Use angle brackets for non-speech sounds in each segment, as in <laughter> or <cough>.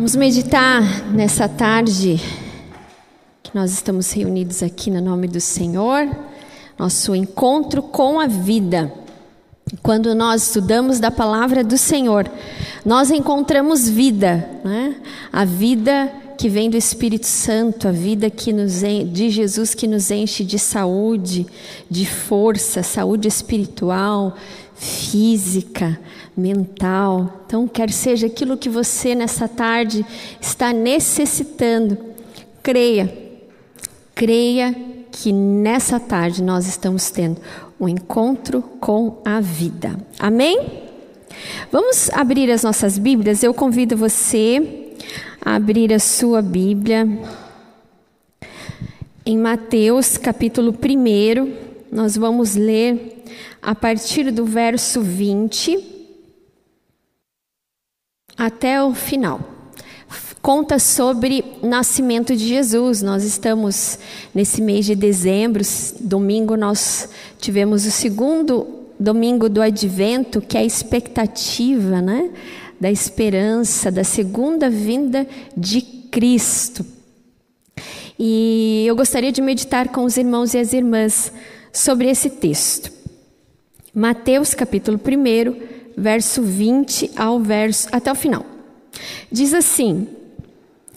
Vamos meditar nessa tarde que nós estamos reunidos aqui no nome do Senhor, nosso encontro com a vida. Quando nós estudamos da palavra do Senhor, nós encontramos vida, né? a vida que vem do Espírito Santo, a vida que nos de Jesus que nos enche de saúde, de força, saúde espiritual, física, mental. Então, quer seja aquilo que você nessa tarde está necessitando, creia, creia que nessa tarde nós estamos tendo um encontro com a vida. Amém? Vamos abrir as nossas Bíblias. Eu convido você a abrir a sua Bíblia em Mateus capítulo 1. Nós vamos ler a partir do verso 20 até o final. Conta sobre o nascimento de Jesus. Nós estamos nesse mês de dezembro, domingo nós tivemos o segundo domingo do advento, que é a expectativa, né, da esperança da segunda vinda de Cristo. E eu gostaria de meditar com os irmãos e as irmãs sobre esse texto. Mateus capítulo 1, verso 20 ao verso até o final. Diz assim: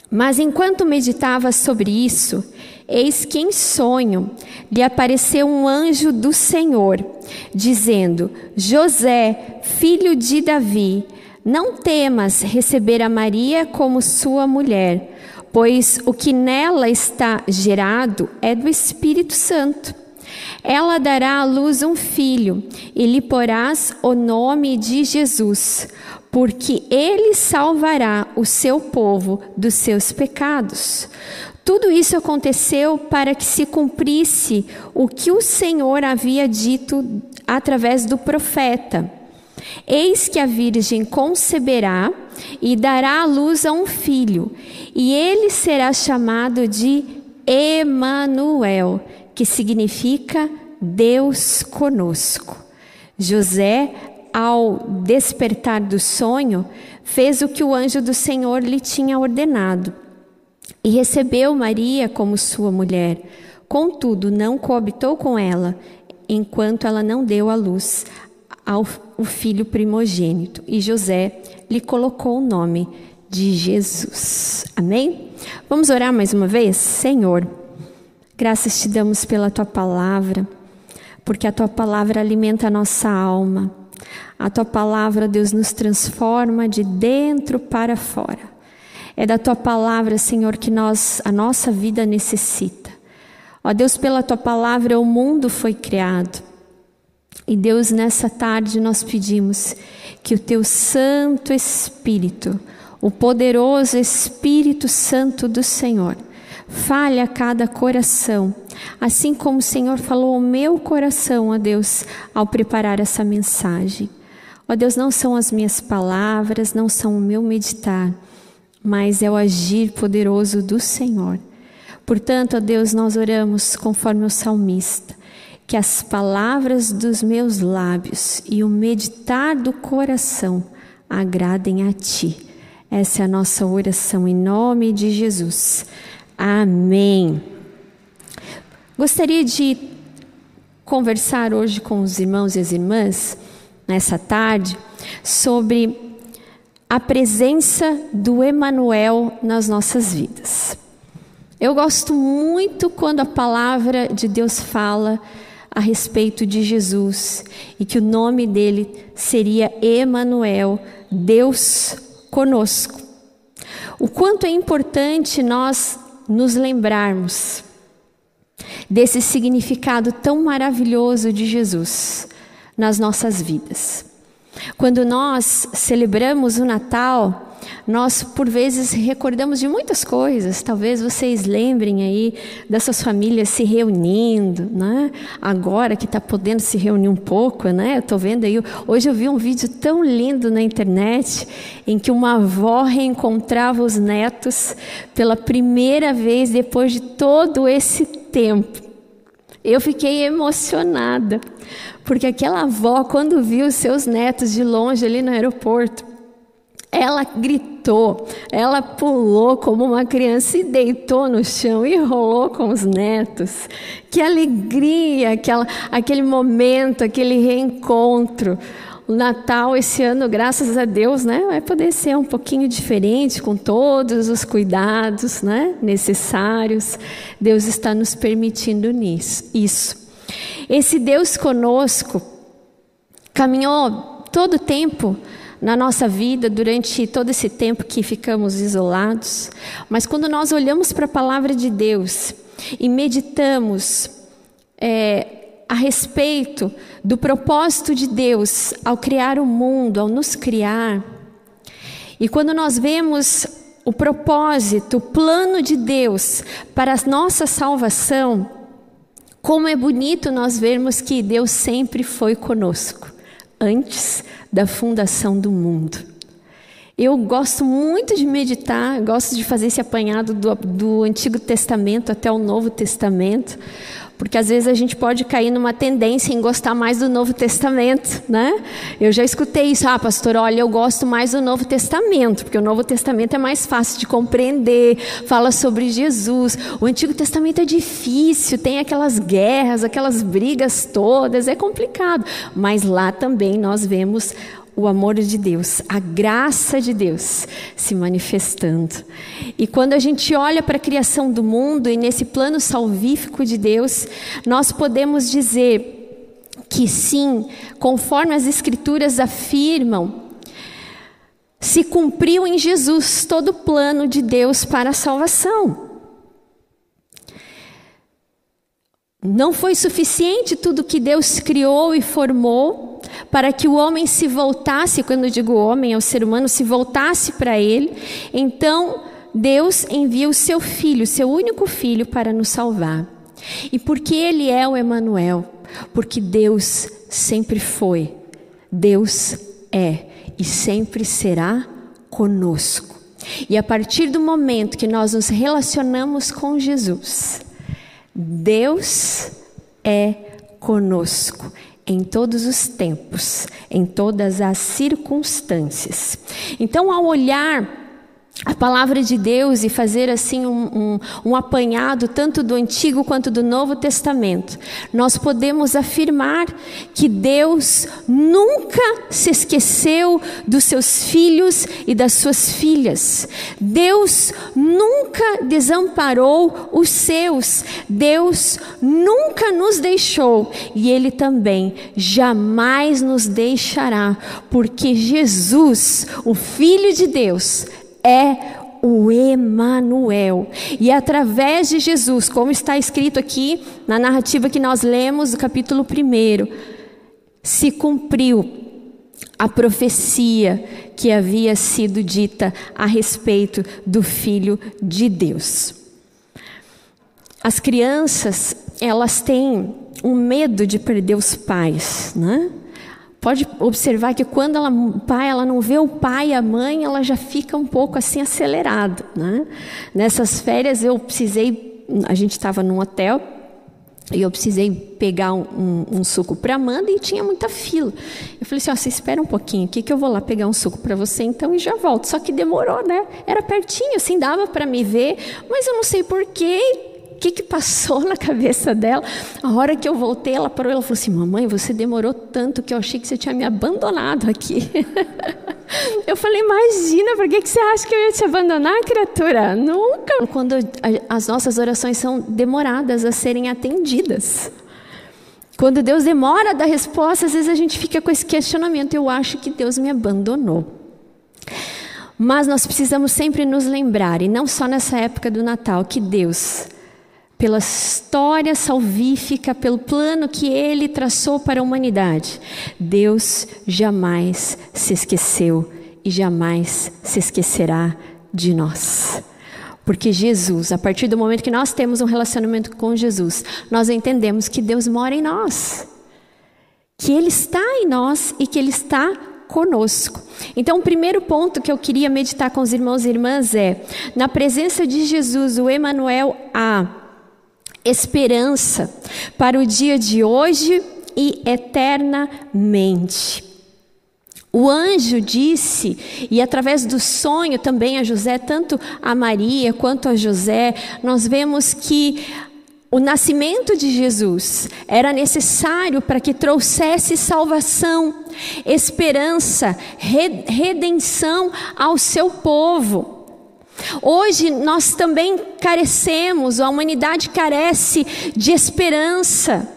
Mas enquanto meditava sobre isso, eis que em sonho lhe apareceu um anjo do Senhor, dizendo: José, filho de Davi, não temas receber a Maria como sua mulher, pois o que nela está gerado é do Espírito Santo. Ela dará à luz um filho, e lhe porás o nome de Jesus, porque ele salvará o seu povo dos seus pecados. Tudo isso aconteceu para que se cumprisse o que o Senhor havia dito através do profeta. Eis que a Virgem conceberá e dará à luz a um filho, e ele será chamado de Emanuel, que significa Deus conosco. José, ao despertar do sonho, fez o que o anjo do Senhor lhe tinha ordenado e recebeu Maria como sua mulher. Contudo, não coabitou com ela, enquanto ela não deu à luz ao o filho primogênito. E José lhe colocou o nome de Jesus. Amém? Vamos orar mais uma vez? Senhor. Graças te damos pela tua palavra, porque a tua palavra alimenta a nossa alma. A tua palavra, Deus, nos transforma de dentro para fora. É da tua palavra, Senhor, que nós, a nossa vida necessita. Ó Deus, pela tua palavra o mundo foi criado. E Deus, nessa tarde nós pedimos que o teu Santo Espírito, o poderoso Espírito Santo do Senhor, Fale a cada coração, assim como o Senhor falou ao meu coração, ó Deus, ao preparar essa mensagem. Ó Deus, não são as minhas palavras, não são o meu meditar, mas é o agir poderoso do Senhor. Portanto, ó Deus, nós oramos conforme o salmista, que as palavras dos meus lábios e o meditar do coração agradem a Ti. Essa é a nossa oração em nome de Jesus. Amém. Gostaria de conversar hoje com os irmãos e as irmãs, nessa tarde, sobre a presença do Emanuel nas nossas vidas. Eu gosto muito quando a palavra de Deus fala a respeito de Jesus e que o nome dele seria Emanuel, Deus conosco. O quanto é importante nós nos lembrarmos desse significado tão maravilhoso de Jesus nas nossas vidas. Quando nós celebramos o Natal, nós por vezes recordamos de muitas coisas. Talvez vocês lembrem aí dessas famílias se reunindo, né? Agora que está podendo se reunir um pouco, né? Eu estou vendo aí. Hoje eu vi um vídeo tão lindo na internet em que uma avó reencontrava os netos pela primeira vez depois de todo esse tempo. Eu fiquei emocionada, porque aquela avó, quando viu seus netos de longe ali no aeroporto, Ela gritou, ela pulou como uma criança e deitou no chão e rolou com os netos. Que alegria, aquela, aquele momento, aquele reencontro. O Natal esse ano, graças a Deus, né, vai poder ser um pouquinho diferente, com todos os cuidados né, necessários. Deus está nos permitindo nisso, isso. Esse Deus conosco caminhou todo o tempo na nossa vida durante todo esse tempo que ficamos isolados. Mas quando nós olhamos para a palavra de Deus e meditamos é, a respeito do propósito de Deus ao criar o mundo, ao nos criar, e quando nós vemos o propósito, o plano de Deus para a nossa salvação, como é bonito nós vermos que Deus sempre foi conosco, antes da fundação do mundo. Eu gosto muito de meditar, gosto de fazer esse apanhado do, do Antigo Testamento até o Novo Testamento, porque às vezes a gente pode cair numa tendência em gostar mais do Novo Testamento, né? Eu já escutei isso, ah, pastor, olha, eu gosto mais do Novo Testamento, porque o Novo Testamento é mais fácil de compreender, fala sobre Jesus. O Antigo Testamento é difícil, tem aquelas guerras, aquelas brigas todas, é complicado. Mas lá também nós vemos o amor de Deus, a graça de Deus se manifestando. E quando a gente olha para a criação do mundo e nesse plano salvífico de Deus, nós podemos dizer que sim, conforme as Escrituras afirmam, se cumpriu em Jesus todo o plano de Deus para a salvação. Não foi suficiente tudo que Deus criou e formou para que o homem se voltasse, quando eu digo homem, é o ser humano, se voltasse para ele. Então, Deus envia o seu filho, seu único filho, para nos salvar. E porque ele é o Emanuel, porque Deus sempre foi, Deus é e sempre será conosco. E a partir do momento que nós nos relacionamos com Jesus, Deus é conosco em todos os tempos, em todas as circunstâncias. Então, ao olhar a palavra de Deus e fazer assim um, um, um, apanhado tanto do Antigo quanto do Novo Testamento, nós podemos afirmar que Deus nunca se esqueceu dos seus filhos e das suas filhas. Deus nunca desamparou os seus. Deus nunca nos deixou e Ele também jamais nos deixará, porque Jesus, o Filho de Deus, é o Emanuel. E é através de Jesus, como está escrito aqui na narrativa que nós lemos, do capítulo 1, se cumpriu a profecia que havia sido dita a respeito do filho de Deus. As crianças, elas têm um medo de perder os pais, né? Pode observar que quando ela, pai, ela não vê o pai e a mãe, ela já fica um pouco assim acelerada. Né? Nessas férias eu precisei, a gente estava num hotel e eu precisei pegar um, um, um suco para Amanda e tinha muita fila. Eu falei assim: ó, você espera um pouquinho aqui que eu vou lá pegar um suco para você então e já volto. Só que demorou, né? Era pertinho, assim, dava para me ver, mas eu não sei porquê que, que passou na cabeça dela? A hora que eu voltei, ela parou ela falou assim: Mamãe, você demorou tanto que eu achei que você tinha me abandonado aqui. <laughs> eu falei: Imagina, por que, que você acha que eu ia te abandonar, criatura? Nunca. Quando as nossas orações são demoradas a serem atendidas. Quando Deus demora a dar resposta, às vezes a gente fica com esse questionamento: eu acho que Deus me abandonou. Mas nós precisamos sempre nos lembrar, e não só nessa época do Natal, que Deus pela história salvífica, pelo plano que ele traçou para a humanidade, Deus jamais se esqueceu e jamais se esquecerá de nós. Porque Jesus, a partir do momento que nós temos um relacionamento com Jesus, nós entendemos que Deus mora em nós, que Ele está em nós e que Ele está conosco. Então, o primeiro ponto que eu queria meditar com os irmãos e irmãs é: na presença de Jesus, o Emanuel há esperança para o dia de hoje e eternamente. O anjo disse, e através do sonho também a José, tanto a Maria quanto a José, nós vemos que o nascimento de Jesus era necessário para que trouxesse salvação, esperança, redenção ao seu povo. Hoje nós também carecemos, a humanidade carece de esperança.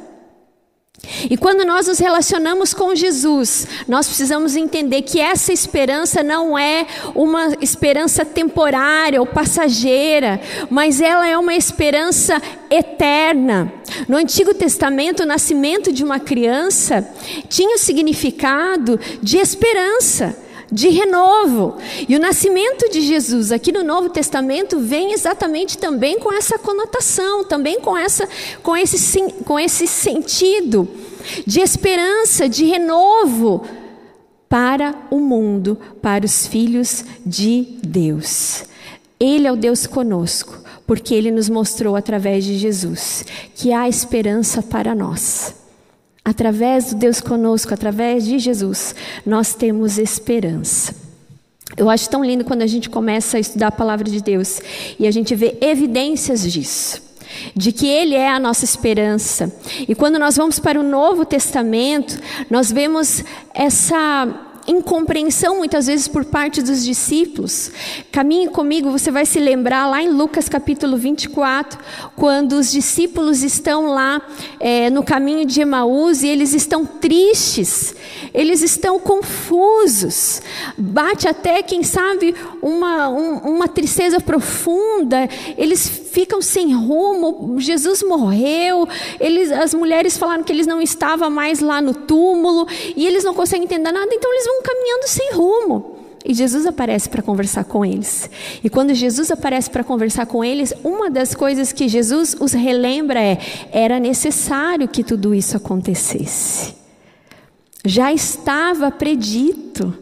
E quando nós nos relacionamos com Jesus, nós precisamos entender que essa esperança não é uma esperança temporária ou passageira, mas ela é uma esperança eterna. No Antigo Testamento, o nascimento de uma criança tinha o significado de esperança de renovo. E o nascimento de Jesus aqui no Novo Testamento vem exatamente também com essa conotação, também com, essa, com, esse, com esse sentido de esperança, de renovo para o mundo, para os filhos de Deus. Ele é o Deus conosco, porque ele nos mostrou através de Jesus que há esperança para nós. Através do Deus conosco, através de Jesus, nós temos esperança. Eu acho tão lindo quando a gente começa a estudar a palavra de Deus e a gente vê evidências disso de que Ele é a nossa esperança. E quando nós vamos para o Novo Testamento, nós vemos essa incompreensão muitas vezes por parte dos discípulos. Caminhe comigo, você vai se lembrar lá em Lucas capítulo 24, quando os discípulos estão lá é, no caminho de Emaús e eles estão tristes, eles estão confusos, bate até, quem sabe, uma, um, uma tristeza profunda, eles ficam sem rumo, Jesus morreu, eles, as mulheres falaram que eles não estavam mais lá no túmulo e eles não conseguem entender nada, então eles vão caminhando sem rumo. E Jesus aparece para conversar com eles. E quando Jesus aparece para conversar com eles, uma das coisas que Jesus os relembra é: era necessário que tudo isso acontecesse. Já estava predito.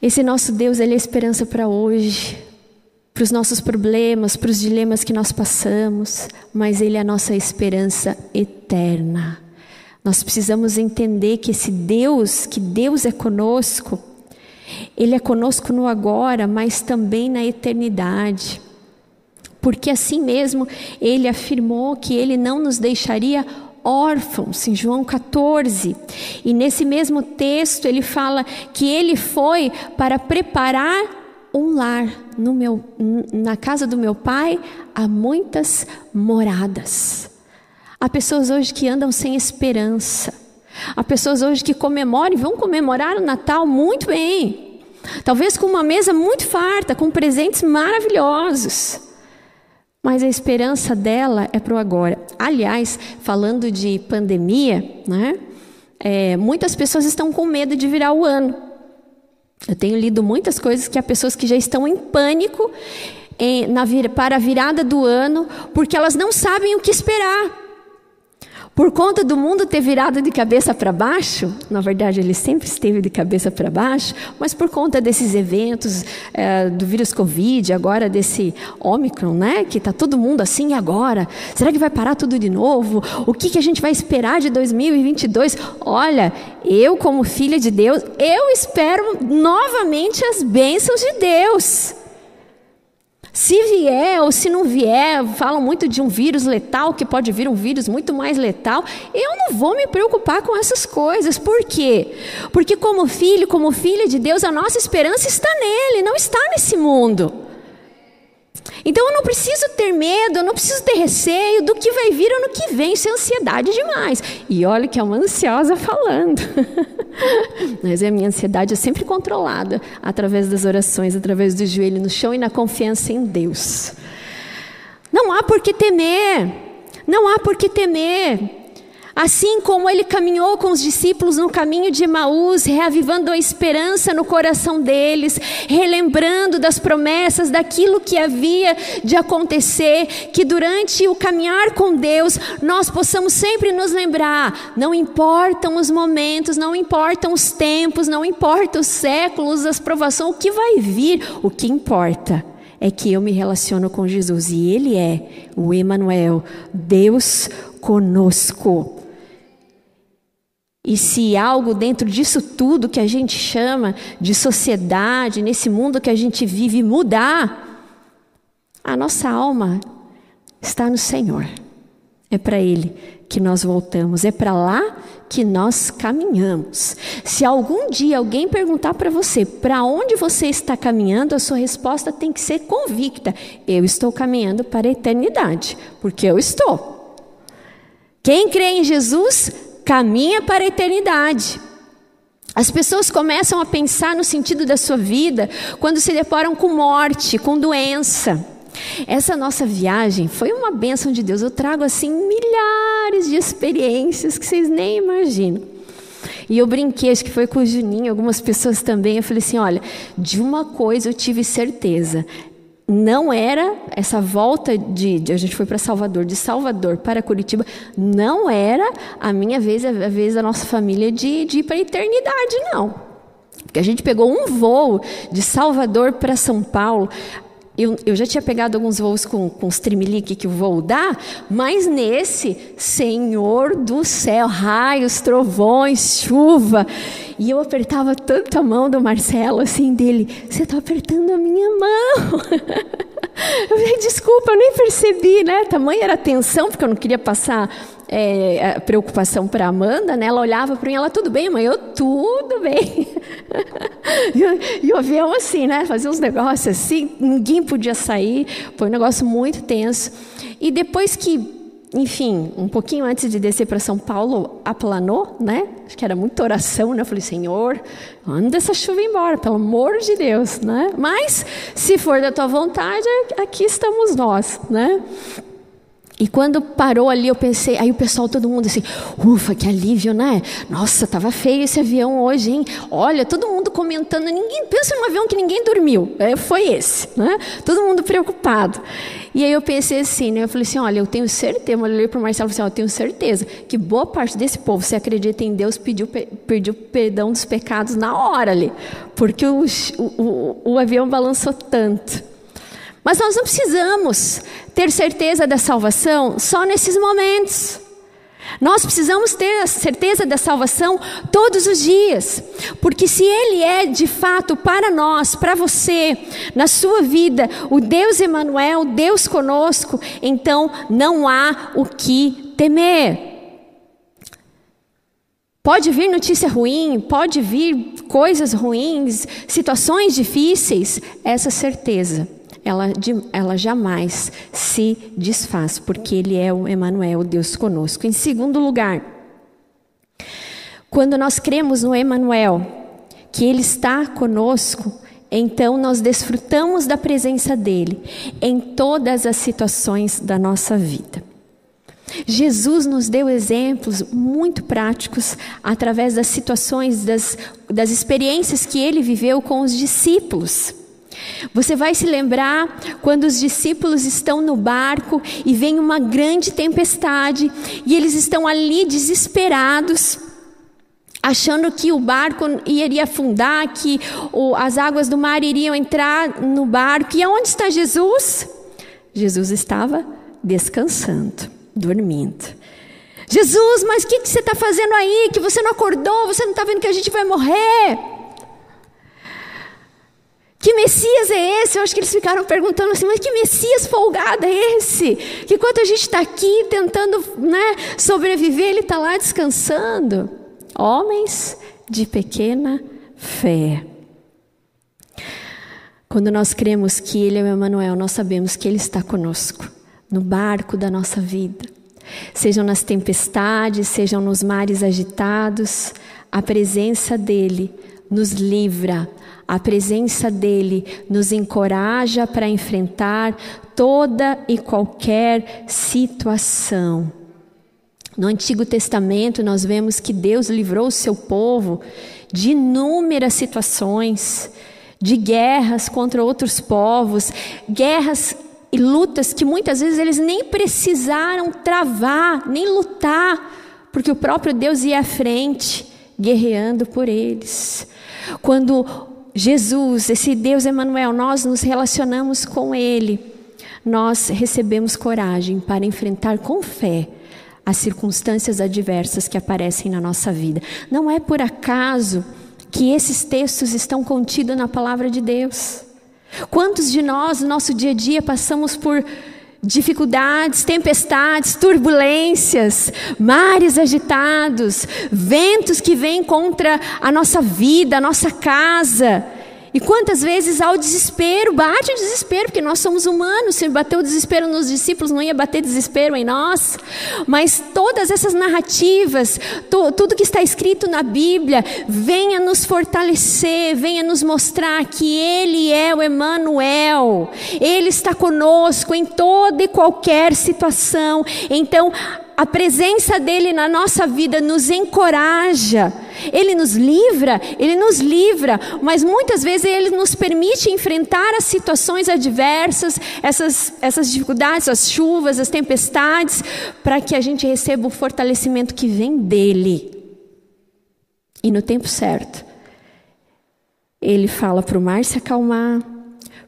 Esse nosso Deus, ele é esperança para hoje, para os nossos problemas, para os dilemas que nós passamos, mas ele é a nossa esperança eterna. Nós precisamos entender que esse Deus, que Deus é conosco, Ele é conosco no agora, mas também na eternidade. Porque assim mesmo Ele afirmou que Ele não nos deixaria órfãos, em João 14. E nesse mesmo texto ele fala que ele foi para preparar um lar no meu, na casa do meu pai há muitas moradas. Há pessoas hoje que andam sem esperança. Há pessoas hoje que comemoram e vão comemorar o Natal muito bem. Talvez com uma mesa muito farta, com presentes maravilhosos. Mas a esperança dela é para o agora. Aliás, falando de pandemia, né? É, muitas pessoas estão com medo de virar o ano. Eu tenho lido muitas coisas que há pessoas que já estão em pânico em, na, para a virada do ano, porque elas não sabem o que esperar. Por conta do mundo ter virado de cabeça para baixo, na verdade ele sempre esteve de cabeça para baixo, mas por conta desses eventos é, do vírus Covid, agora desse Omicron, né, que está todo mundo assim agora, será que vai parar tudo de novo? O que, que a gente vai esperar de 2022? Olha, eu como filha de Deus, eu espero novamente as bênçãos de Deus. Se vier ou se não vier, falam muito de um vírus letal, que pode vir um vírus muito mais letal. Eu não vou me preocupar com essas coisas. Por quê? Porque, como filho, como filha de Deus, a nossa esperança está nele, não está nesse mundo. Então eu não preciso ter medo, eu não preciso ter receio do que vai vir ano que vem, isso é ansiedade demais. E olha que é uma ansiosa falando. <laughs> Mas a minha ansiedade é sempre controlada através das orações, através do joelho no chão e na confiança em Deus. Não há por que temer. Não há por que temer. Assim como ele caminhou com os discípulos no caminho de Emaús, reavivando a esperança no coração deles, relembrando das promessas, daquilo que havia de acontecer, que durante o caminhar com Deus nós possamos sempre nos lembrar: não importam os momentos, não importam os tempos, não importam os séculos, as provações, o que vai vir, o que importa é que eu me relaciono com Jesus e Ele é o Emmanuel, Deus conosco. E se algo dentro disso tudo que a gente chama de sociedade, nesse mundo que a gente vive, mudar, a nossa alma está no Senhor. É para Ele que nós voltamos, é para lá que nós caminhamos. Se algum dia alguém perguntar para você para onde você está caminhando, a sua resposta tem que ser convicta: eu estou caminhando para a eternidade, porque eu estou. Quem crê em Jesus caminha para a eternidade. As pessoas começam a pensar no sentido da sua vida quando se deparam com morte, com doença. Essa nossa viagem foi uma bênção de Deus. Eu trago assim milhares de experiências que vocês nem imaginam. E eu brinquei, acho que foi com o Juninho, algumas pessoas também. Eu falei assim: olha, de uma coisa eu tive certeza não era essa volta de, de a gente foi para Salvador, de Salvador para Curitiba, não era a minha vez, a vez da nossa família de, de ir para a eternidade, não. Porque a gente pegou um voo de Salvador para São Paulo. Eu, eu, já tinha pegado alguns voos com, com os trimelique que o voo dá, mas nesse, Senhor do céu, raios, trovões, chuva. E eu apertava tanto a mão do Marcelo, assim, dele, você está apertando a minha mão. <laughs> Eu falei, desculpa, eu nem percebi, né? Tamanha era a tensão, porque eu não queria passar é, preocupação para Amanda, né? Ela olhava para mim, ela, tudo bem, mãe? Eu, tudo bem. <laughs> e, o avião assim, né? Fazia uns negócios assim, ninguém podia sair, foi um negócio muito tenso. E depois que enfim, um pouquinho antes de descer para São Paulo, aplanou, né? Acho que era muita oração, né? Eu falei, Senhor, anda essa chuva embora, pelo amor de Deus, né? Mas, se for da tua vontade, aqui estamos nós, né? E quando parou ali, eu pensei, aí o pessoal, todo mundo assim, ufa, que alívio, né? Nossa, tava feio esse avião hoje, hein? Olha, todo mundo comentando, ninguém pensa num avião que ninguém dormiu. É, foi esse, né? Todo mundo preocupado. E aí eu pensei assim, né? Eu falei assim, olha, eu tenho certeza, eu olhei para o Marcelo e falei assim, eu tenho certeza que boa parte desse povo, se acredita em Deus, pediu, pediu perdão dos pecados na hora ali, porque o, o, o avião balançou tanto. Mas nós não precisamos ter certeza da salvação só nesses momentos. Nós precisamos ter a certeza da salvação todos os dias, porque se Ele é de fato para nós, para você, na sua vida, o Deus Emanuel, Deus conosco, então não há o que temer. Pode vir notícia ruim, pode vir coisas ruins, situações difíceis, essa certeza ela, ela jamais se desfaz, porque Ele é o Emanuel, Deus conosco. Em segundo lugar, quando nós cremos no Emanuel, que Ele está conosco, então nós desfrutamos da presença dele em todas as situações da nossa vida. Jesus nos deu exemplos muito práticos através das situações, das, das experiências que ele viveu com os discípulos. Você vai se lembrar quando os discípulos estão no barco e vem uma grande tempestade e eles estão ali desesperados, achando que o barco iria afundar, que as águas do mar iriam entrar no barco. E aonde está Jesus? Jesus estava descansando, dormindo. Jesus, mas o que, que você está fazendo aí? Que você não acordou? Você não está vendo que a gente vai morrer? Que Messias é esse? Eu acho que eles ficaram perguntando assim, mas que Messias folgado é esse? Que enquanto a gente está aqui tentando né, sobreviver, ele está lá descansando. Homens de pequena fé. Quando nós cremos que Ele é o Emmanuel, nós sabemos que Ele está conosco, no barco da nossa vida. Sejam nas tempestades, sejam nos mares agitados, a presença dEle nos livra a presença dele nos encoraja para enfrentar toda e qualquer situação. No Antigo Testamento, nós vemos que Deus livrou o seu povo de inúmeras situações, de guerras contra outros povos, guerras e lutas que muitas vezes eles nem precisaram travar, nem lutar, porque o próprio Deus ia à frente, guerreando por eles. Quando Jesus, esse Deus Emanuel, nós nos relacionamos com ele. Nós recebemos coragem para enfrentar com fé as circunstâncias adversas que aparecem na nossa vida. Não é por acaso que esses textos estão contidos na palavra de Deus. Quantos de nós, no nosso dia a dia, passamos por dificuldades, tempestades, turbulências, mares agitados, ventos que vêm contra a nossa vida, a nossa casa. E quantas vezes há o desespero, bate o desespero, porque nós somos humanos. Se bateu o desespero nos discípulos, não ia bater desespero em nós. Mas todas essas narrativas, to, tudo que está escrito na Bíblia, venha nos fortalecer, venha nos mostrar que Ele é o Emanuel. Ele está conosco em toda e qualquer situação. Então, a presença dele na nossa vida nos encoraja. Ele nos livra, ele nos livra, mas muitas vezes ele nos permite enfrentar as situações adversas, essas, essas dificuldades, as chuvas, as tempestades, para que a gente receba o fortalecimento que vem dele. E no tempo certo, ele fala para o mar se acalmar,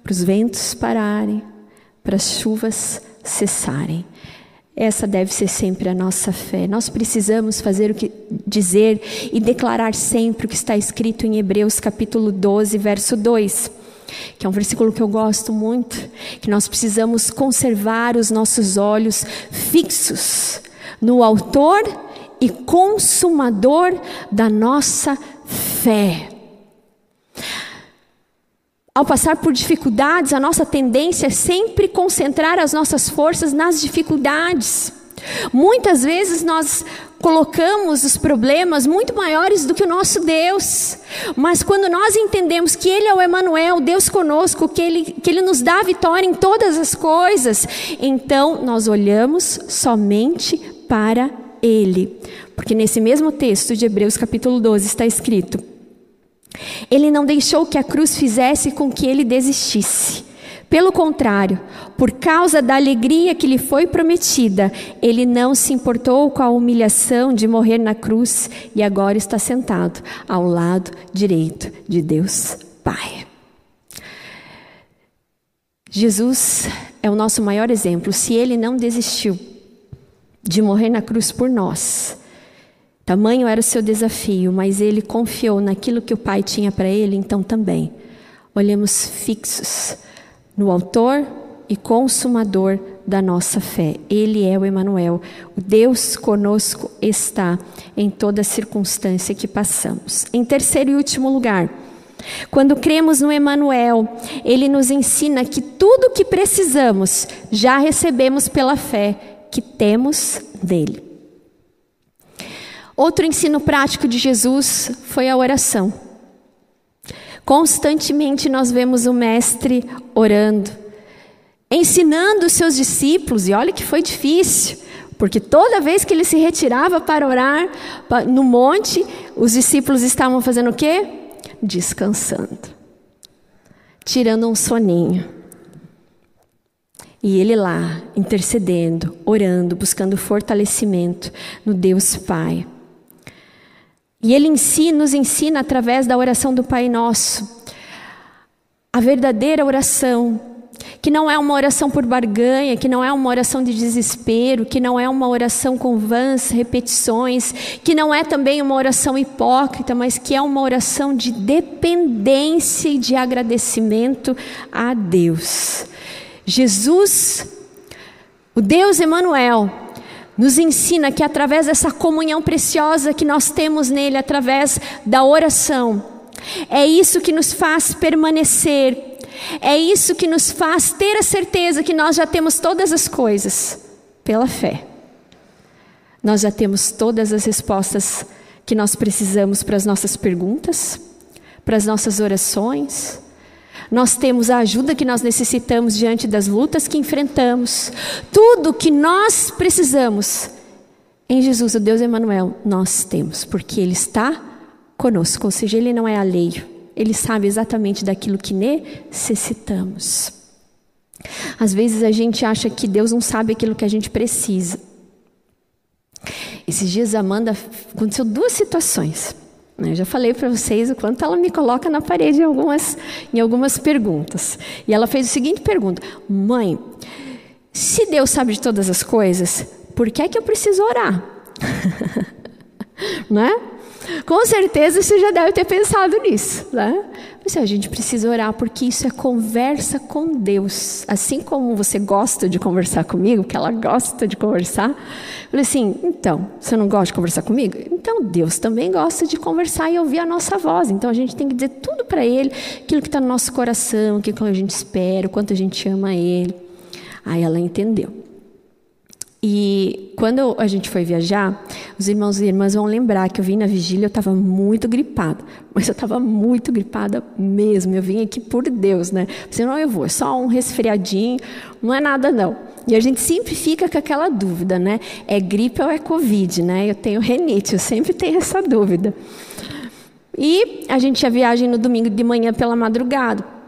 para os ventos pararem, para as chuvas cessarem. Essa deve ser sempre a nossa fé. Nós precisamos fazer o que dizer e declarar sempre o que está escrito em Hebreus capítulo 12, verso 2 que é um versículo que eu gosto muito, que nós precisamos conservar os nossos olhos fixos no autor e consumador da nossa fé. Ao passar por dificuldades, a nossa tendência é sempre concentrar as nossas forças nas dificuldades. Muitas vezes nós colocamos os problemas muito maiores do que o nosso Deus. Mas quando nós entendemos que Ele é o Emanuel, Deus conosco, que ele, que ele nos dá vitória em todas as coisas, então nós olhamos somente para Ele. Porque nesse mesmo texto de Hebreus capítulo 12 está escrito: ele não deixou que a cruz fizesse com que ele desistisse. Pelo contrário, por causa da alegria que lhe foi prometida, ele não se importou com a humilhação de morrer na cruz e agora está sentado ao lado direito de Deus Pai. Jesus é o nosso maior exemplo. Se ele não desistiu de morrer na cruz por nós, Tamanho era o seu desafio, mas ele confiou naquilo que o Pai tinha para ele, então também. Olhemos fixos no Autor e Consumador da nossa fé. Ele é o Emanuel. O Deus conosco está em toda circunstância que passamos. Em terceiro e último lugar, quando cremos no Emanuel, ele nos ensina que tudo o que precisamos já recebemos pela fé que temos dele. Outro ensino prático de Jesus foi a oração. Constantemente nós vemos o Mestre orando, ensinando os seus discípulos, e olha que foi difícil, porque toda vez que ele se retirava para orar no monte, os discípulos estavam fazendo o quê? Descansando, tirando um soninho. E ele lá, intercedendo, orando, buscando fortalecimento no Deus Pai. E ele ensina, nos ensina através da oração do Pai Nosso. A verdadeira oração, que não é uma oração por barganha, que não é uma oração de desespero, que não é uma oração com vãs repetições, que não é também uma oração hipócrita, mas que é uma oração de dependência e de agradecimento a Deus. Jesus, o Deus Emanuel, nos ensina que através dessa comunhão preciosa que nós temos nele, através da oração, é isso que nos faz permanecer, é isso que nos faz ter a certeza que nós já temos todas as coisas pela fé. Nós já temos todas as respostas que nós precisamos para as nossas perguntas, para as nossas orações, nós temos a ajuda que nós necessitamos diante das lutas que enfrentamos. Tudo que nós precisamos em Jesus, o Deus Emanuel, nós temos, porque Ele está conosco, ou seja, Ele não é alheio. Ele sabe exatamente daquilo que necessitamos. Às vezes a gente acha que Deus não sabe aquilo que a gente precisa. Esses dias Amanda aconteceu duas situações. Eu já falei para vocês o quanto ela me coloca na parede em algumas, em algumas perguntas. E ela fez a seguinte pergunta: Mãe, se Deus sabe de todas as coisas, por que é que eu preciso orar? <laughs> né? Com certeza você já deve ter pensado nisso, né? Mas a gente precisa orar porque isso é conversa com Deus. Assim como você gosta de conversar comigo, que ela gosta de conversar. Eu falei assim: então, você não gosta de conversar comigo? Então Deus também gosta de conversar e ouvir a nossa voz. Então a gente tem que dizer tudo para Ele, aquilo que está no nosso coração, aquilo que a gente espera, o quanto a gente ama Ele. Aí ela entendeu. E quando a gente foi viajar, os irmãos e irmãs vão lembrar que eu vim na vigília, eu estava muito gripada. Mas eu estava muito gripada mesmo. Eu vim aqui por Deus, né? Você não, eu vou, é só um resfriadinho, não é nada não. E a gente sempre fica com aquela dúvida, né? É gripe ou é Covid, né? Eu tenho renite, eu sempre tenho essa dúvida. E a gente ia viagem no domingo de manhã pela madrugada.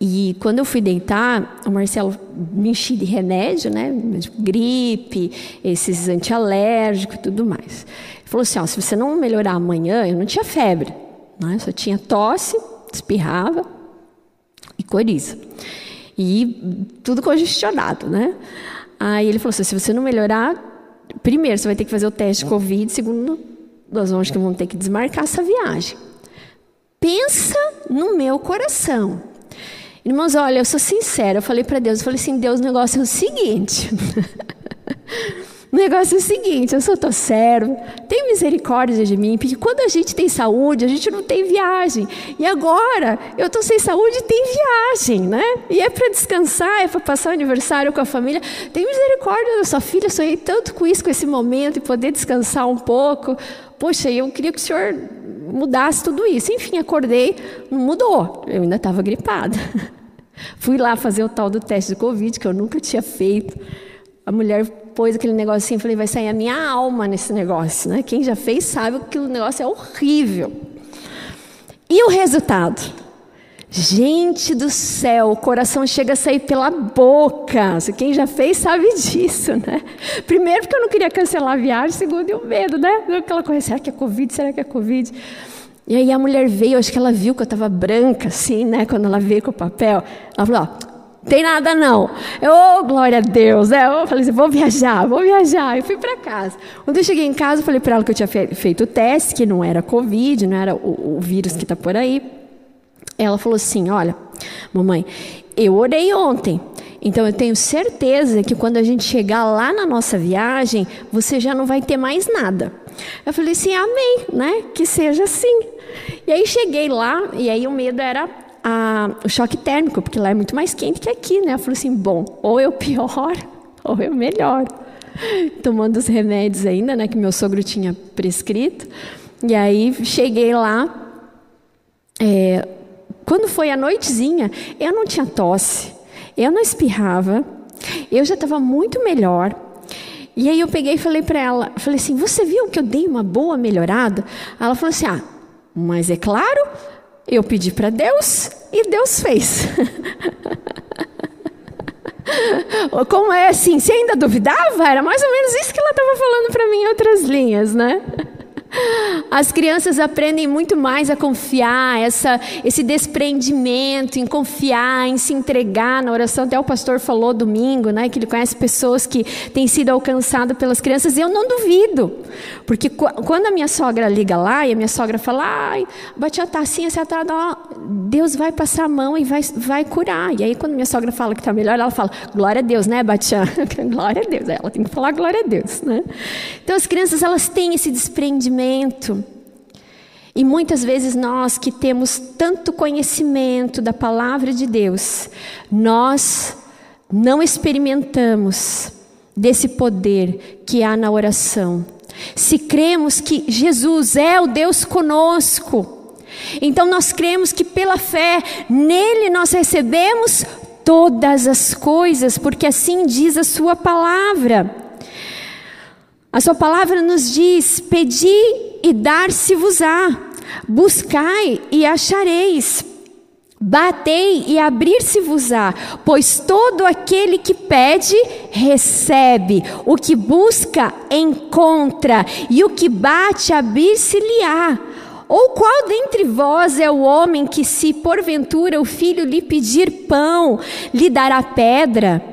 E quando eu fui deitar, o Marcelo me enchi de remédio, né? Gripe, esses antialérgicos e tudo mais. Ele falou assim: ó, se você não melhorar amanhã, eu não tinha febre, né? só tinha tosse, espirrava e coriza. E tudo congestionado, né? Aí ele falou assim: se você não melhorar, primeiro você vai ter que fazer o teste de Covid, segundo, nós vamos ter que desmarcar essa viagem. Pensa no meu coração. Irmãos, olha, eu sou sincera, eu falei para Deus, eu falei assim, Deus, o negócio é o seguinte. <laughs> o negócio é o seguinte, eu sou teu servo, tem misericórdia de mim, porque quando a gente tem saúde, a gente não tem viagem. E agora, eu estou sem saúde e tem viagem, né? E é para descansar, é para passar o aniversário com a família. Tem misericórdia da sua filha, sonhei tanto com isso, com esse momento, e poder descansar um pouco. Poxa, eu queria que o senhor mudasse tudo isso. Enfim, acordei, não mudou. Eu ainda estava gripada. <laughs> Fui lá fazer o tal do teste de Covid, que eu nunca tinha feito. A mulher pôs aquele negocinho, falei, vai sair a minha alma nesse negócio, né? Quem já fez sabe que o negócio é horrível. E o resultado? Gente do céu, o coração chega a sair pela boca. Quem já fez sabe <laughs> disso, né? Primeiro porque eu não queria cancelar a viagem, segundo o medo, né? Aquela coisa, será que é Covid? Será que é Covid? E aí a mulher veio, acho que ela viu que eu estava branca, assim, né? Quando ela veio com o papel, ela falou, ó, tem nada não. Eu, oh, glória a Deus. né? eu falei assim, vou viajar, vou viajar. E fui para casa. Quando eu cheguei em casa, eu falei para ela que eu tinha feito o teste, que não era Covid, não era o, o vírus que está por aí. Ela falou assim: Olha, mamãe, eu orei ontem. Então eu tenho certeza que quando a gente chegar lá na nossa viagem, você já não vai ter mais nada. Eu falei assim: Amém, né? Que seja assim. E aí cheguei lá, e aí o medo era a, o choque térmico, porque lá é muito mais quente que aqui, né? Eu falei assim: Bom, ou eu pior, <laughs> ou eu melhor. Tomando os remédios ainda, né? Que meu sogro tinha prescrito. E aí cheguei lá. É, quando foi a noitezinha, eu não tinha tosse, eu não espirrava, eu já estava muito melhor. E aí eu peguei e falei para ela, falei assim, você viu que eu dei uma boa melhorada? Ela falou assim, ah, mas é claro, eu pedi para Deus e Deus fez. <laughs> Como é assim? Você ainda duvidava? Era mais ou menos isso que ela estava falando para mim em outras linhas, né? As crianças aprendem muito mais a confiar, essa, esse desprendimento em confiar, em se entregar na oração. Até o pastor falou domingo, né, que ele conhece pessoas que têm sido alcançadas pelas crianças. Eu não duvido, porque quando a minha sogra liga lá e a minha sogra fala, ai, bate a tacinha, você tá, Deus vai passar a mão e vai, vai curar. E aí quando minha sogra fala que está melhor, ela fala, glória a Deus, né, Batian? <laughs> glória a Deus. Ela tem que falar glória a Deus, né? Então as crianças elas têm esse desprendimento conhecimento. E muitas vezes nós que temos tanto conhecimento da palavra de Deus, nós não experimentamos desse poder que há na oração. Se cremos que Jesus é o Deus conosco, então nós cremos que pela fé nele nós recebemos todas as coisas, porque assim diz a sua palavra. A sua palavra nos diz: pedi e dar-se-vos-á, buscai e achareis. Batei e abrir-se-vos-á, pois todo aquele que pede, recebe, o que busca, encontra, e o que bate, abrir-se-lhe-á. Ou qual dentre vós é o homem que, se porventura o filho lhe pedir pão, lhe dará pedra?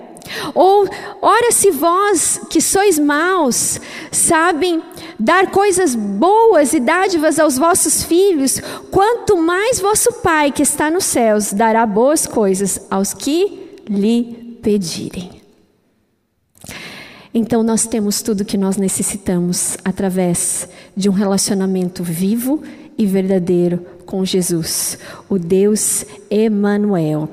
Ou, ora, se vós que sois maus, sabem dar coisas boas e dádivas aos vossos filhos, quanto mais vosso Pai que está nos céus dará boas coisas aos que lhe pedirem. Então, nós temos tudo que nós necessitamos através de um relacionamento vivo e verdadeiro com Jesus, o Deus Emanuel.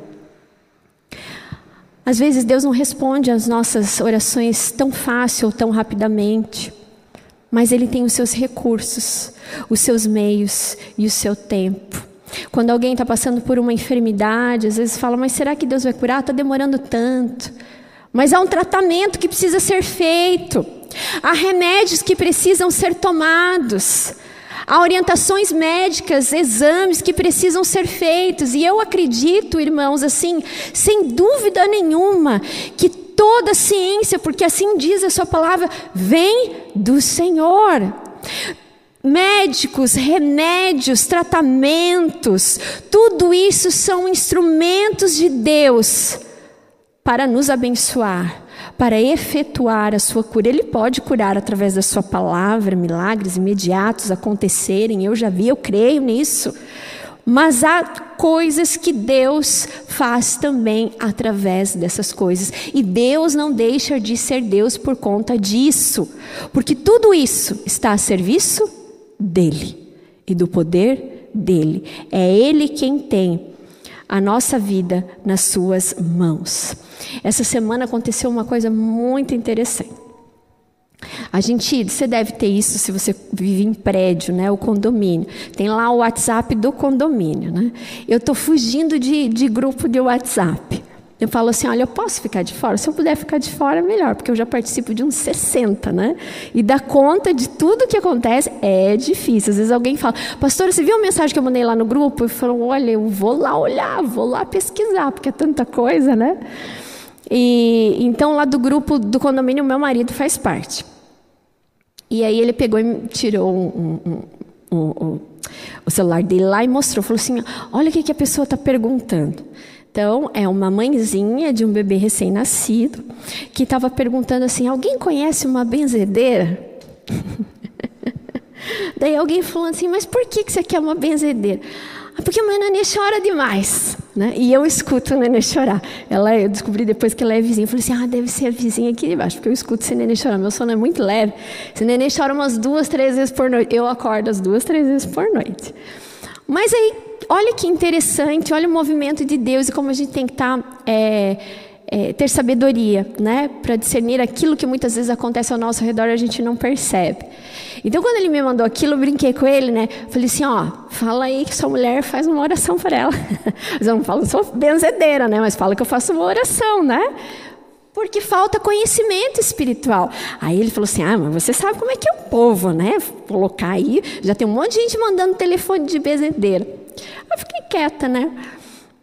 Às vezes Deus não responde às nossas orações tão fácil ou tão rapidamente, mas Ele tem os seus recursos, os seus meios e o seu tempo. Quando alguém está passando por uma enfermidade, às vezes fala, mas será que Deus vai curar? Está demorando tanto. Mas há um tratamento que precisa ser feito, há remédios que precisam ser tomados. Há orientações médicas, exames que precisam ser feitos. E eu acredito, irmãos, assim, sem dúvida nenhuma, que toda ciência, porque assim diz a sua palavra, vem do Senhor. Médicos, remédios, tratamentos, tudo isso são instrumentos de Deus para nos abençoar para efetuar a sua cura. Ele pode curar através da sua palavra, milagres imediatos acontecerem. Eu já vi, eu creio nisso. Mas há coisas que Deus faz também através dessas coisas. E Deus não deixa de ser Deus por conta disso. Porque tudo isso está a serviço dele e do poder dele. É ele quem tem a nossa vida nas suas mãos. Essa semana aconteceu uma coisa muito interessante. A gente, você deve ter isso se você vive em prédio, né? O condomínio. Tem lá o WhatsApp do condomínio, né? Eu estou fugindo de, de grupo de WhatsApp. Eu falo assim, olha, eu posso ficar de fora? Se eu puder ficar de fora, melhor, porque eu já participo de uns 60, né? E dar conta de tudo que acontece é difícil. Às vezes alguém fala, pastora, você viu a mensagem que eu mandei lá no grupo? E falou, olha, eu vou lá olhar, vou lá pesquisar, porque é tanta coisa, né? E então lá do grupo do condomínio, meu marido faz parte. E aí ele pegou e tirou um, um, um, o celular dele lá e mostrou, falou assim, olha o que a pessoa está perguntando. Então, é uma mãezinha de um bebê recém-nascido que estava perguntando assim: alguém conhece uma benzedeira? <laughs> Daí alguém falou assim: mas por que, que você quer uma benzedeira? Ah, porque a nenê chora demais. Né? E eu escuto o nenê chorar. Ela, eu descobri depois que ela é vizinha. Eu falei assim: ah, deve ser a vizinha aqui de baixo, porque eu escuto esse nenê chorar. Meu sono é muito leve. Esse nenê chora umas duas, três vezes por noite. Eu acordo as duas, três vezes por noite. Mas aí olha que interessante, olha o movimento de Deus e como a gente tem que estar. Tá, é, é, ter sabedoria, né, para discernir aquilo que muitas vezes acontece ao nosso redor e a gente não percebe. Então, quando ele me mandou aquilo, eu brinquei com ele, né? Falei assim: ó, fala aí que sua mulher faz uma oração para ela. Mas <laughs> eu não falo, sou benzedeira, né? Mas fala que eu faço uma oração, né? Porque falta conhecimento espiritual. Aí ele falou assim: Ah, mas você sabe como é que é o povo, né? Colocar aí, já tem um monte de gente mandando telefone de benzedeira. Eu fiquei quieta, né?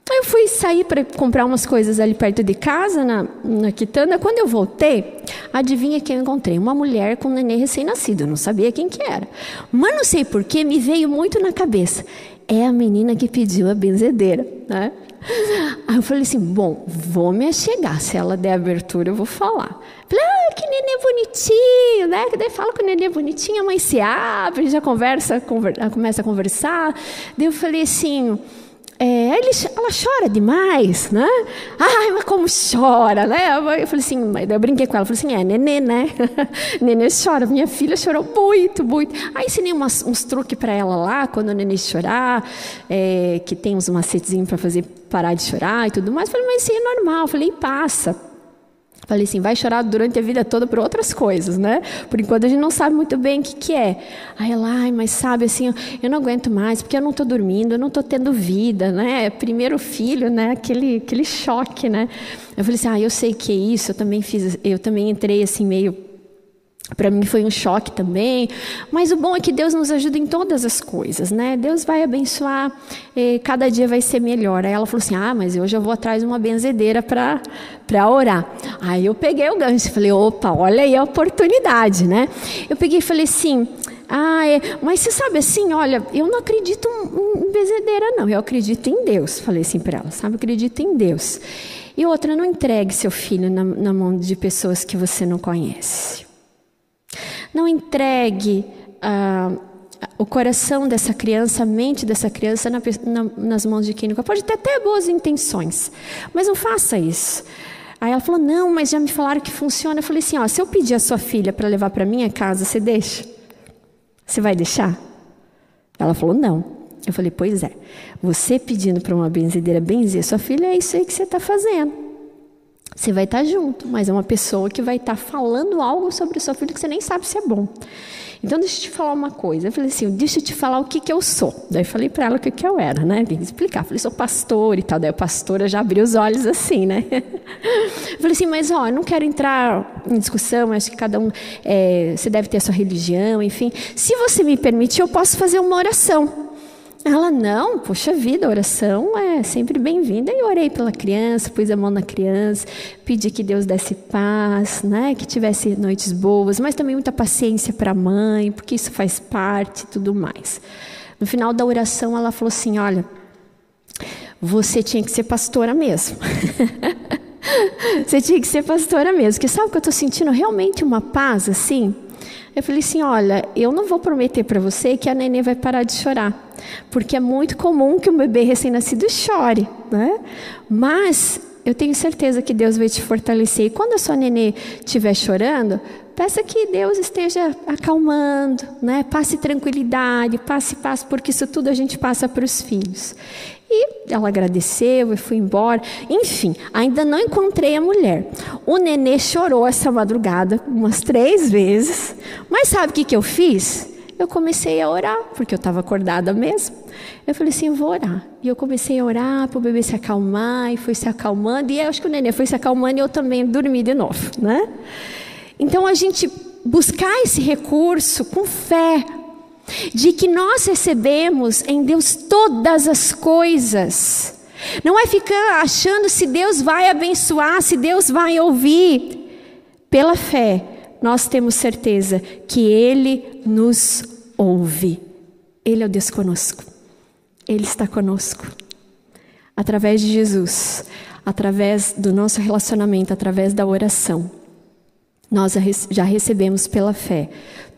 Aí eu fui sair para comprar umas coisas ali perto de casa, na, na quitanda. Quando eu voltei, adivinha quem eu encontrei? Uma mulher com um neném recém-nascido. Eu não sabia quem que era. Mas não sei porquê, me veio muito na cabeça. É a menina que pediu a benzedeira, né? Aí eu falei assim, bom, vou me achegar. Se ela der abertura, eu vou falar. Falei, ah, que neném bonitinho, né? Que daí fala com o neném bonitinho, a mãe se abre, já conversa, conver, começa a conversar. Daí eu falei assim, é, ele, ela chora demais, né? Ai, mas como chora, né? Eu falei assim, eu brinquei com ela, falei assim, é, nenê, né? <laughs> nenê chora, minha filha chorou muito, muito. Aí ensinei umas, uns truques para ela lá, quando o nenê chorar, é, que tem uns macetezinhos para fazer parar de chorar e tudo mais. Eu falei, mas isso é normal. Eu falei, passa. Falei assim, vai chorar durante a vida toda por outras coisas, né? Por enquanto a gente não sabe muito bem o que, que é. Aí ela, ai, mas sabe assim, eu não aguento mais, porque eu não estou dormindo, eu não estou tendo vida, né? Primeiro filho, né? Aquele, aquele choque, né? Eu falei assim, ah, eu sei que é isso, eu também fiz, eu também entrei assim meio para mim foi um choque também, mas o bom é que Deus nos ajuda em todas as coisas, né? Deus vai abençoar, cada dia vai ser melhor. Aí ela falou assim: Ah, mas hoje eu vou atrás de uma benzedeira para orar. Aí eu peguei o gancho e falei: opa, olha aí a oportunidade, né? Eu peguei e falei assim: ah, é, mas você sabe assim, olha, eu não acredito em benzedeira, não, eu acredito em Deus. Falei assim para ela, sabe, acredito em Deus. E outra, não entregue seu filho na, na mão de pessoas que você não conhece. Não entregue ah, o coração dessa criança, a mente dessa criança na, na, nas mãos de quem nunca. Pode ter até boas intenções, mas não faça isso. Aí ela falou: Não, mas já me falaram que funciona. Eu falei assim: ó, Se eu pedir a sua filha para levar para minha casa, você deixa? Você vai deixar? Ela falou: Não. Eu falei: Pois é. Você pedindo para uma benzedeira benzer sua filha, é isso aí que você está fazendo. Você vai estar junto, mas é uma pessoa que vai estar falando algo sobre o seu filho que você nem sabe se é bom. Então, deixa eu te falar uma coisa. Eu falei assim, deixa eu te falar o que, que eu sou. Daí falei para ela o que, que eu era, né? Vim explicar. Eu falei, sou pastor e tal. Daí a pastora já abriu os olhos assim, né? <laughs> Eu falei assim, mas ó, não quero entrar em discussão, acho que cada um, é, você deve ter a sua religião, enfim. Se você me permitir, eu posso fazer uma oração. Ela, não, poxa vida, oração é sempre bem-vinda. E eu orei pela criança, pus a mão na criança, pedi que Deus desse paz, né? que tivesse noites boas, mas também muita paciência para a mãe, porque isso faz parte e tudo mais. No final da oração, ela falou assim: Olha, você tinha que ser pastora mesmo. <laughs> você tinha que ser pastora mesmo, porque sabe que eu estou sentindo realmente uma paz assim? Eu falei assim: olha, eu não vou prometer para você que a neném vai parar de chorar, porque é muito comum que um bebê recém-nascido chore, né? Mas eu tenho certeza que Deus vai te fortalecer. E quando a sua nenê estiver chorando, peça que Deus esteja acalmando, né? Passe tranquilidade, passe paz, porque isso tudo a gente passa para os filhos. E ela agradeceu e foi embora. Enfim, ainda não encontrei a mulher. O nenê chorou essa madrugada umas três vezes. Mas sabe o que, que eu fiz? Eu comecei a orar, porque eu estava acordada mesmo. Eu falei assim: eu vou orar. E eu comecei a orar para o bebê se acalmar, e foi se acalmando. E acho que o nenê foi se acalmando e eu também dormi de novo, né? Então a gente buscar esse recurso com fé, de que nós recebemos em Deus todas as coisas. Não é ficar achando se Deus vai abençoar, se Deus vai ouvir. Pela fé, nós temos certeza que Ele nos ouve. Ele é o Deus conosco. Ele está conosco. Através de Jesus, através do nosso relacionamento, através da oração, nós já recebemos pela fé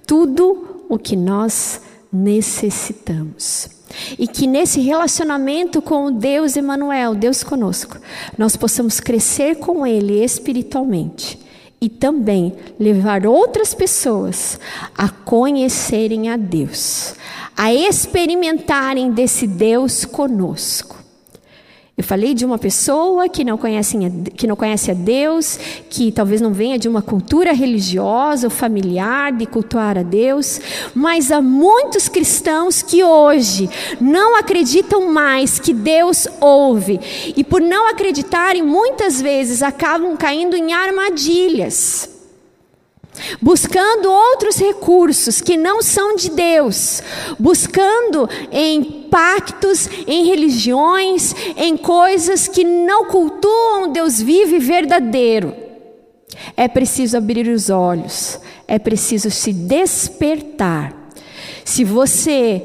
tudo o que nós necessitamos. E que nesse relacionamento com o Deus Emanuel, Deus conosco, nós possamos crescer com ele espiritualmente e também levar outras pessoas a conhecerem a Deus, a experimentarem desse Deus conosco. Eu falei de uma pessoa que não, conhece, que não conhece a Deus, que talvez não venha de uma cultura religiosa ou familiar de cultuar a Deus, mas há muitos cristãos que hoje não acreditam mais que Deus ouve, e por não acreditarem, muitas vezes acabam caindo em armadilhas buscando outros recursos que não são de Deus, buscando em pactos, em religiões, em coisas que não cultuam Deus vivo e verdadeiro. É preciso abrir os olhos, é preciso se despertar. Se você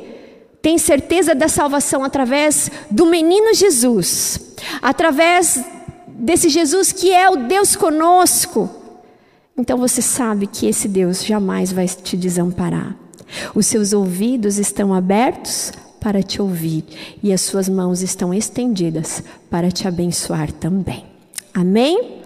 tem certeza da salvação através do menino Jesus, através desse Jesus que é o Deus conosco, então você sabe que esse Deus jamais vai te desamparar. Os seus ouvidos estão abertos para te ouvir e as suas mãos estão estendidas para te abençoar também. Amém?